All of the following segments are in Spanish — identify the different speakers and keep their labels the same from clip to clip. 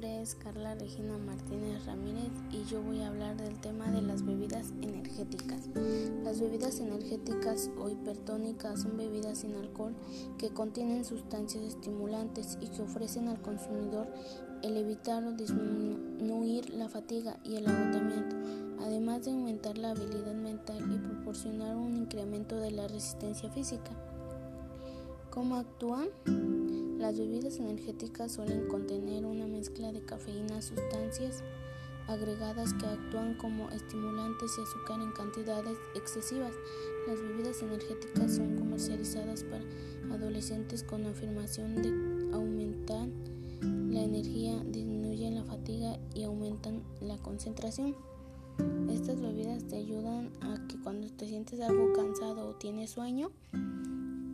Speaker 1: es Carla Regina Martínez Ramírez y yo voy a hablar del tema de las bebidas energéticas. Las bebidas energéticas o hipertónicas son bebidas sin alcohol que contienen sustancias estimulantes y que ofrecen al consumidor el evitar o disminuir la fatiga y el agotamiento, además de aumentar la habilidad mental y proporcionar un incremento de la resistencia física. ¿Cómo actúan? Las bebidas energéticas suelen contener una mezcla de cafeína, sustancias agregadas que actúan como estimulantes y azúcar en cantidades excesivas. Las bebidas energéticas son comercializadas para adolescentes con afirmación de aumentar la energía, disminuyen la fatiga y aumentan la concentración. Estas bebidas te ayudan a que cuando te sientes algo cansado o tienes sueño,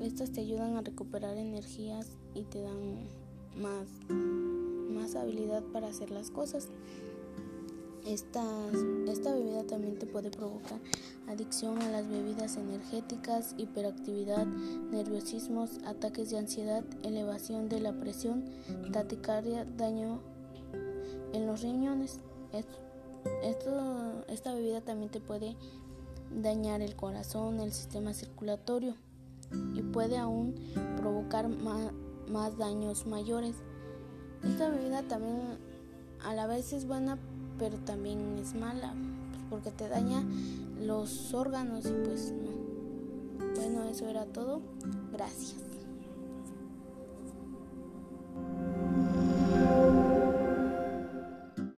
Speaker 1: estas te ayudan a recuperar energías y te dan más, más habilidad para hacer las cosas. Esta, esta bebida también te puede provocar adicción a las bebidas energéticas, hiperactividad, nerviosismos, ataques de ansiedad, elevación de la presión, taticardia, daño en los riñones. Esta bebida también te puede dañar el corazón, el sistema circulatorio y puede aún provocar más, daños mayores. Esta bebida también a la vez es buena, pero también es mala, pues, porque te daña los órganos y pues no. Bueno, eso era todo. Gracias.